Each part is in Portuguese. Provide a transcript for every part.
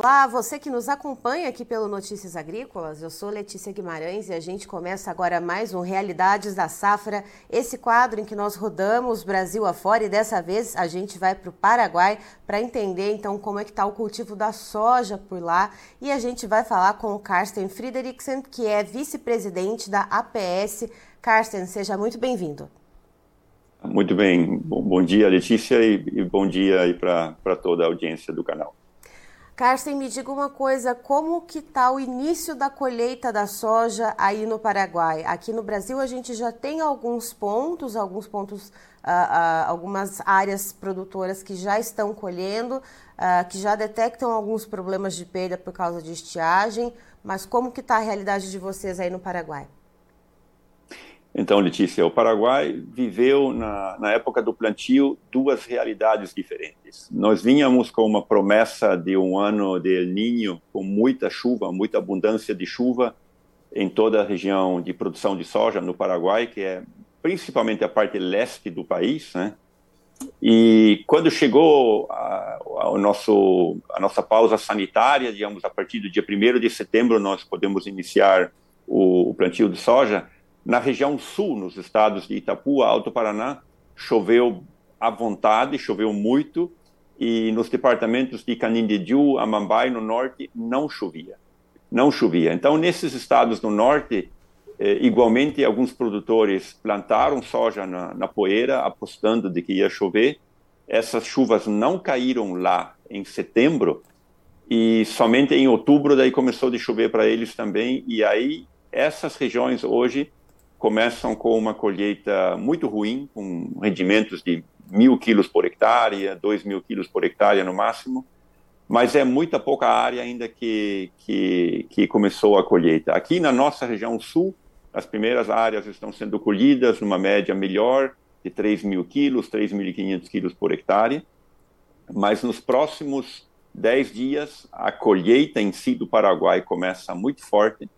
Olá, você que nos acompanha aqui pelo Notícias Agrícolas, eu sou Letícia Guimarães e a gente começa agora mais um Realidades da Safra, esse quadro em que nós rodamos Brasil afora e dessa vez a gente vai para o Paraguai para entender então como é que está o cultivo da soja por lá e a gente vai falar com o Carsten Friedrichsen, que é vice-presidente da APS. Carsten, seja muito bem-vindo. Muito bem, bom, bom dia Letícia e, e bom dia aí para toda a audiência do canal. Carsten, me diga uma coisa, como que está o início da colheita da soja aí no Paraguai? Aqui no Brasil a gente já tem alguns pontos, alguns pontos, uh, uh, algumas áreas produtoras que já estão colhendo, uh, que já detectam alguns problemas de perda por causa de estiagem, mas como que está a realidade de vocês aí no Paraguai? Então, Letícia, o Paraguai viveu na, na, época do plantio duas realidades diferentes. Nós vínhamos com uma promessa de um ano de El Niño com muita chuva, muita abundância de chuva em toda a região de produção de soja no Paraguai, que é principalmente a parte leste do país, né? E quando chegou a, a, nosso, a nossa pausa sanitária, digamos, a partir do dia 1 de setembro, nós podemos iniciar o, o plantio de soja na região sul, nos estados de Itapu, Alto Paraná, choveu à vontade, choveu muito, e nos departamentos de Canindediu, Amambai, no norte, não chovia. Não chovia. Então, nesses estados do norte, eh, igualmente, alguns produtores plantaram soja na, na poeira, apostando de que ia chover. Essas chuvas não caíram lá em setembro, e somente em outubro daí começou de chover para eles também, e aí essas regiões hoje começam com uma colheita muito ruim, com rendimentos de mil quilos por hectare, dois mil quilos por hectare no máximo, mas é muita pouca área ainda que, que, que começou a colheita. Aqui na nossa região sul, as primeiras áreas estão sendo colhidas numa média melhor, de 3 mil quilos, 3.500 quilos por hectare, mas nos próximos 10 dias, a colheita em si do Paraguai começa muito forte,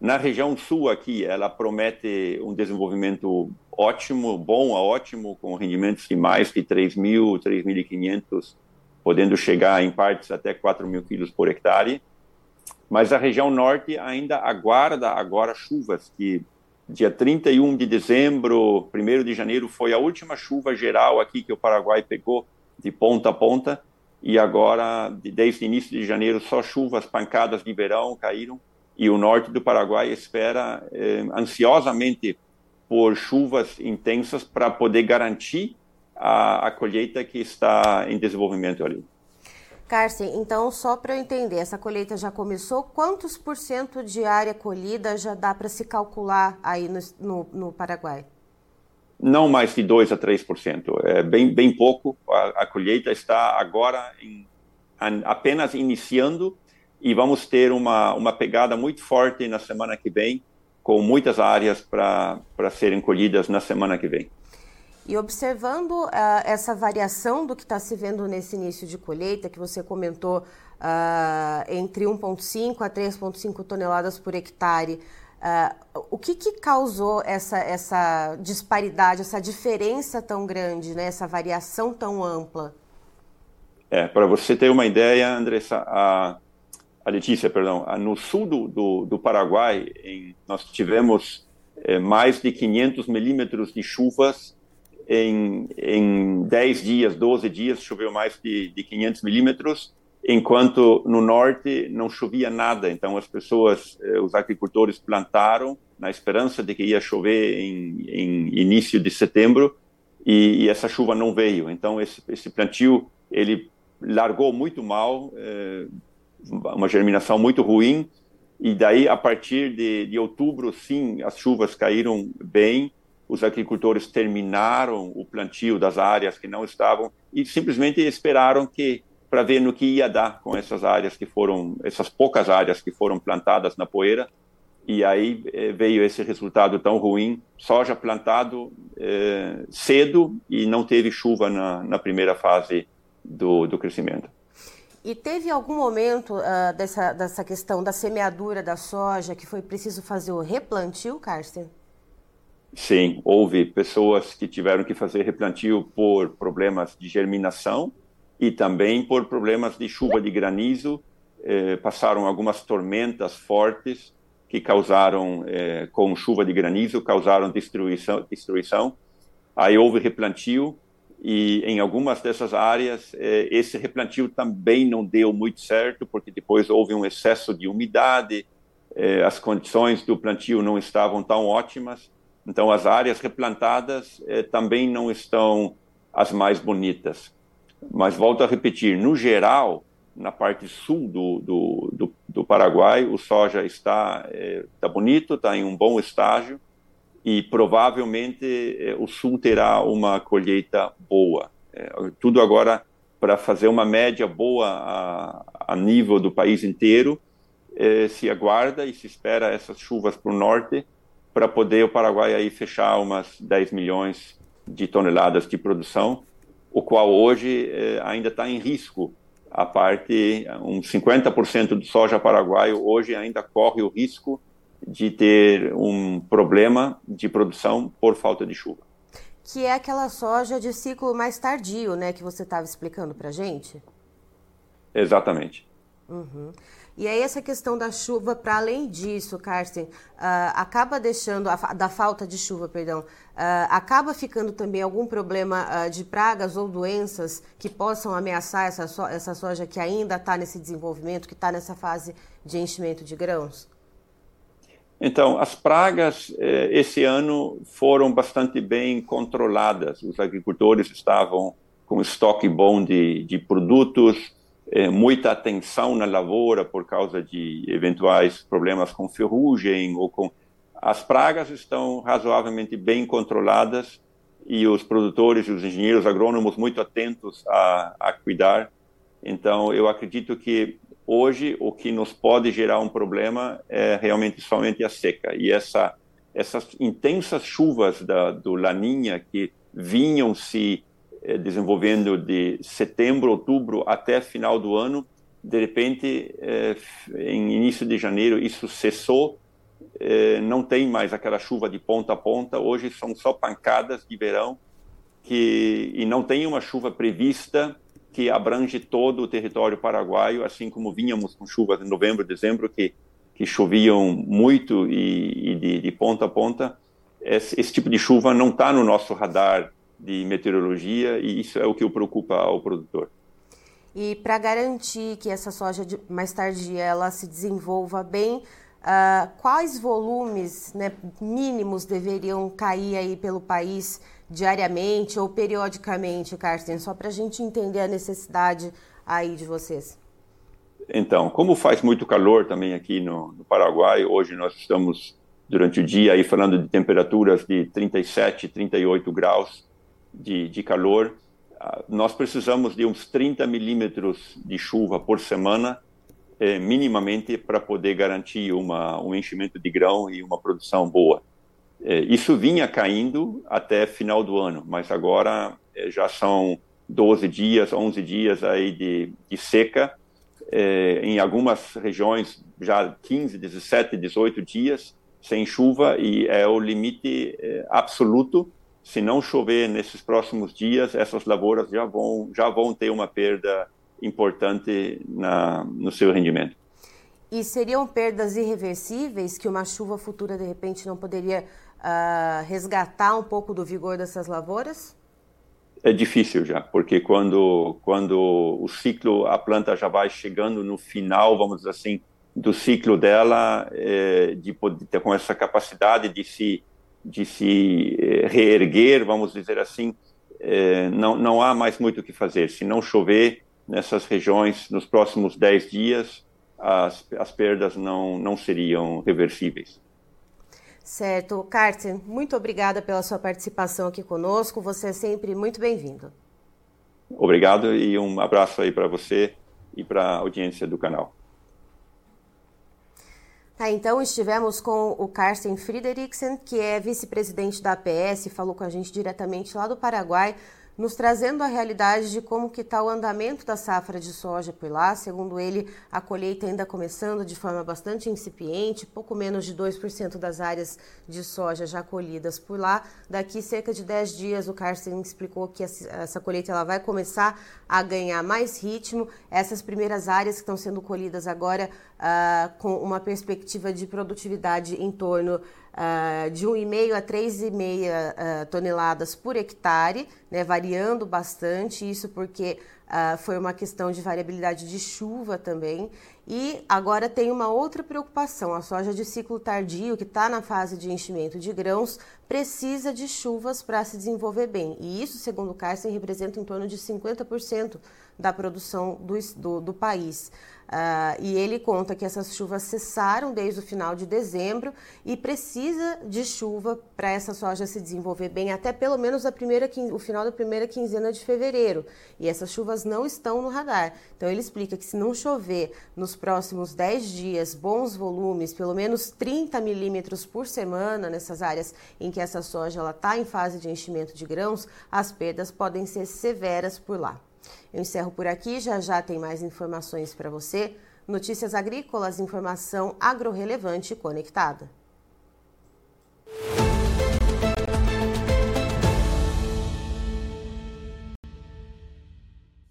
na região sul aqui, ela promete um desenvolvimento ótimo, bom a ótimo, com rendimentos de mais de 3.000, 3.500, podendo chegar em partes até 4.000 quilos por hectare. Mas a região norte ainda aguarda agora chuvas, que dia 31 de dezembro, 1 de janeiro foi a última chuva geral aqui que o Paraguai pegou de ponta a ponta, e agora, desde o início de janeiro, só chuvas, pancadas de verão caíram, e o norte do Paraguai espera eh, ansiosamente por chuvas intensas para poder garantir a, a, colheita que está em desenvolvimento ali. Carsten, então só para eu entender, essa colheita já começou, quantos por cento de área colhida já dá para se calcular aí no, no, no, Paraguai? Não mais de 2 a 3%, é bem, bem pouco, a, a colheita está agora em, apenas iniciando e vamos ter uma, uma pegada muito forte na semana que vem, com muitas áreas para serem colhidas na semana que vem. E observando uh, essa variação do que está se vendo nesse início de colheita, que você comentou uh, entre 1,5 a 3,5 toneladas por hectare, uh, o que, que causou essa, essa disparidade, essa diferença tão grande, né, essa variação tão ampla? É, para você ter uma ideia, Andressa, a, a Letícia, perdão, no sul do, do, do Paraguai, em, nós tivemos é, mais de 500 milímetros de chuvas em, em 10 dias, 12 dias, choveu mais de, de 500 milímetros, enquanto no norte não chovia nada. Então, as pessoas, eh, os agricultores plantaram na esperança de que ia chover em, em início de setembro e, e, essa chuva não veio. Então, esse, esse plantio ele largou muito mal, eh, uma germinação muito ruim, e daí, a partir de, de outubro, sim, as chuvas caíram bem, os agricultores terminaram o plantio das áreas que não estavam e simplesmente esperaram que para ver no que ia dar com essas áreas que foram essas poucas áreas que foram plantadas na poeira. E aí eh, veio esse resultado tão ruim soja plantado eh, cedo e não teve chuva na, na primeira fase do, do crescimento e teve algum momento uh, dessa, dessa questão da semeadura da soja que foi preciso fazer o replantio, Carsten? Sim, houve pessoas que tiveram que fazer replantio por problemas de germinação e também por problemas de chuva de granizo eh, passaram algumas tormentas fortes que causaram, eh, com chuva de granizo, causaram destruição, destruição. Aí houve replantio e em algumas dessas áreas eh, esse replantio também não deu muito certo, porque depois houve um excesso de umidade, eh, as condições do plantio não estavam tão ótimas, então as áreas replantadas eh, também não estão as mais bonitas. Mas volto a repetir, no geral, na parte sul do, do, do, do Paraguai, o soja está, é, está bonito, está em um bom estágio e provavelmente é, o sul terá uma colheita boa. É, tudo agora para fazer uma média boa a, a nível do país inteiro, é, se aguarda e se espera essas chuvas para o norte para poder o Paraguai aí fechar umas 10 milhões de toneladas de produção, o qual hoje é, ainda está em risco a parte, uns 50% do soja paraguaio hoje ainda corre o risco de ter um problema de produção por falta de chuva. Que é aquela soja de ciclo mais tardio, né, que você estava explicando para gente? Exatamente. Uhum. E aí essa questão da chuva, para além disso, Carsten, uh, acaba deixando, a, da falta de chuva, perdão, uh, acaba ficando também algum problema uh, de pragas ou doenças que possam ameaçar essa, so, essa soja que ainda está nesse desenvolvimento, que está nessa fase de enchimento de grãos? Então, as pragas eh, esse ano foram bastante bem controladas. Os agricultores estavam com estoque bom de, de produtos, é, muita atenção na lavoura por causa de eventuais problemas com ferrugem ou com as pragas estão razoavelmente bem controladas e os produtores e os engenheiros agrônomos muito atentos a, a cuidar. Então, eu acredito que hoje o que nos pode gerar um problema é realmente somente a seca e essa essas intensas chuvas da, do Laninha que vinham se eh, desenvolvendo de setembro, outubro até final do ano. De repente, eh, em início de janeiro, isso cessou. Eh, não tem mais aquela chuva de ponta a ponta. Hoje são só pancadas de verão que e não tem uma chuva prevista que abrange todo o território paraguaio, assim como vínhamos com chuvas em novembro, dezembro que que choviam muito e, e de, de, ponta a ponta. Esse, esse tipo de chuva não está no nosso radar de meteorologia e isso é o que preocupa ao produtor. E para garantir que essa soja mais tardia ela se desenvolva bem, uh, quais volumes né, mínimos deveriam cair aí pelo país diariamente ou periodicamente, Carsten? Só para a gente entender a necessidade aí de vocês. Então, como faz muito calor também aqui no, no Paraguai, hoje nós estamos durante o dia aí falando de temperaturas de 37, 38 graus, de, de calor, ah, nós precisamos de uns 30 milímetros de chuva por semana, eh, minimamente, para poder garantir uma, um enchimento de grão e uma produção boa. Eh, isso vinha caindo até final do ano, mas agora eh, já são 12 dias, 11 dias aí de, de seca, em algumas regiões já 15, 17, 18 dias sem chuva e é o limite absoluto se não chover nesses próximos dias, essas lavouras já vão, já vão ter uma perda importante na, no seu rendimento. E seriam perdas irreversíveis que uma chuva futura, de repente, não poderia uh, resgatar um pouco do vigor dessas lavouras? É difícil já, porque quando, quando o ciclo, a planta já vai chegando no final, vamos dizer assim, do ciclo dela, é, de poder com essa capacidade de se de se eh, reerguer, vamos dizer assim, eh, não, não há mais muito o que fazer. Se não chover nessas regiões nos próximos 10 dias, as, as perdas não, não seriam reversíveis. Certo. Carter, muito obrigada pela sua participação aqui conosco. Você é sempre muito bem-vindo. Obrigado e um abraço aí para você e para a audiência do canal. Tá, então estivemos com o Carsten Friedrichsen, que é vice-presidente da APS, falou com a gente diretamente lá do Paraguai nos trazendo a realidade de como que está o andamento da safra de soja por lá. Segundo ele, a colheita ainda começando de forma bastante incipiente, pouco menos de 2% das áreas de soja já colhidas por lá. Daqui cerca de 10 dias, o Carsten explicou que essa colheita ela vai começar a ganhar mais ritmo. Essas primeiras áreas que estão sendo colhidas agora uh, com uma perspectiva de produtividade em torno uh, de 1,5 a 3,5 uh, toneladas por hectare, né, variando bastante, isso porque uh, foi uma questão de variabilidade de chuva também. E agora tem uma outra preocupação: a soja de ciclo tardio, que está na fase de enchimento de grãos, precisa de chuvas para se desenvolver bem. E isso, segundo o Carsten, representa em torno de 50% da produção do, do, do país. Uh, e ele conta que essas chuvas cessaram desde o final de dezembro e precisa de chuva para essa soja se desenvolver bem até pelo menos a primeira, o final da primeira quinzena de fevereiro. E essas chuvas não estão no radar. Então ele explica que se não chover nos próximos 10 dias bons volumes, pelo menos 30 milímetros por semana nessas áreas em que essa soja está em fase de enchimento de grãos, as perdas podem ser severas por lá. Eu encerro por aqui, já já tem mais informações para você. Notícias agrícolas, informação agro-relevante e conectada.